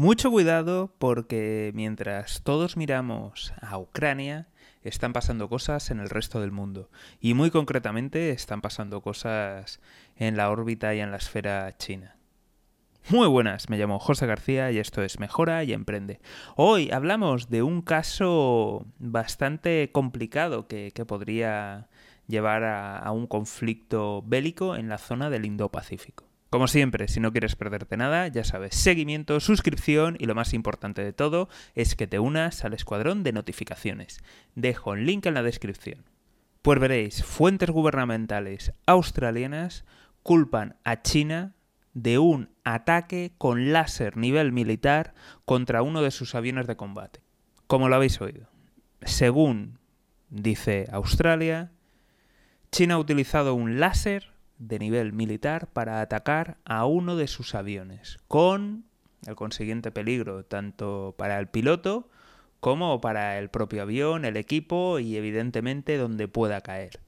Mucho cuidado porque mientras todos miramos a Ucrania, están pasando cosas en el resto del mundo. Y muy concretamente están pasando cosas en la órbita y en la esfera china. Muy buenas, me llamo José García y esto es Mejora y Emprende. Hoy hablamos de un caso bastante complicado que, podría llevar a un conflicto bélico en la zona del Indo-Pacífico. Como siempre, si no quieres perderte nada, ya sabes, seguimiento, suscripción y lo más importante de todo es que te unas al escuadrón de notificaciones. Dejo un link en la descripción. Pues veréis, fuentes gubernamentales australianas culpan a China de un ataque con láser nivel militar contra uno de sus aviones de combate. Como lo habéis oído. Según dice Australia, China ha utilizado un láser de nivel militar para atacar a uno de sus aviones, con el consiguiente peligro tanto para el piloto como para el propio avión, el equipo y evidentemente donde pueda caer.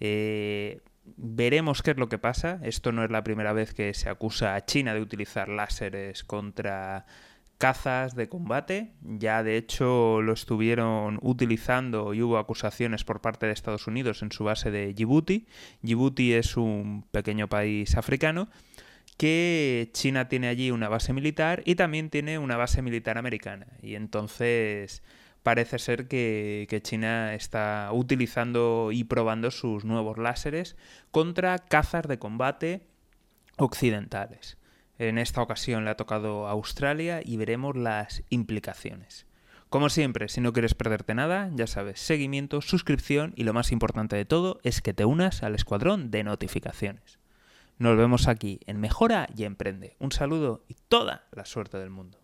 Eh, veremos qué es lo que pasa. Esto no es la primera vez que se acusa a China de utilizar láseres contra cazas de combate. Ya de hecho lo estuvieron utilizando y hubo acusaciones por parte de Estados Unidos en su base de Djibouti. Djibouti es un pequeño país africano que China tiene allí una base militar y también tiene una base militar americana. Y entonces parece ser que, que, China está utilizando y probando sus nuevos láseres contra cazas de combate occidentales. En esta ocasión le ha tocado Australia y veremos las implicaciones. Como siempre, si no quieres perderte nada, ya sabes, seguimiento, suscripción y lo más importante de todo es que te unas al escuadrón de notificaciones. Nos vemos aquí en Mejora y Emprende. Un saludo y toda la suerte del mundo.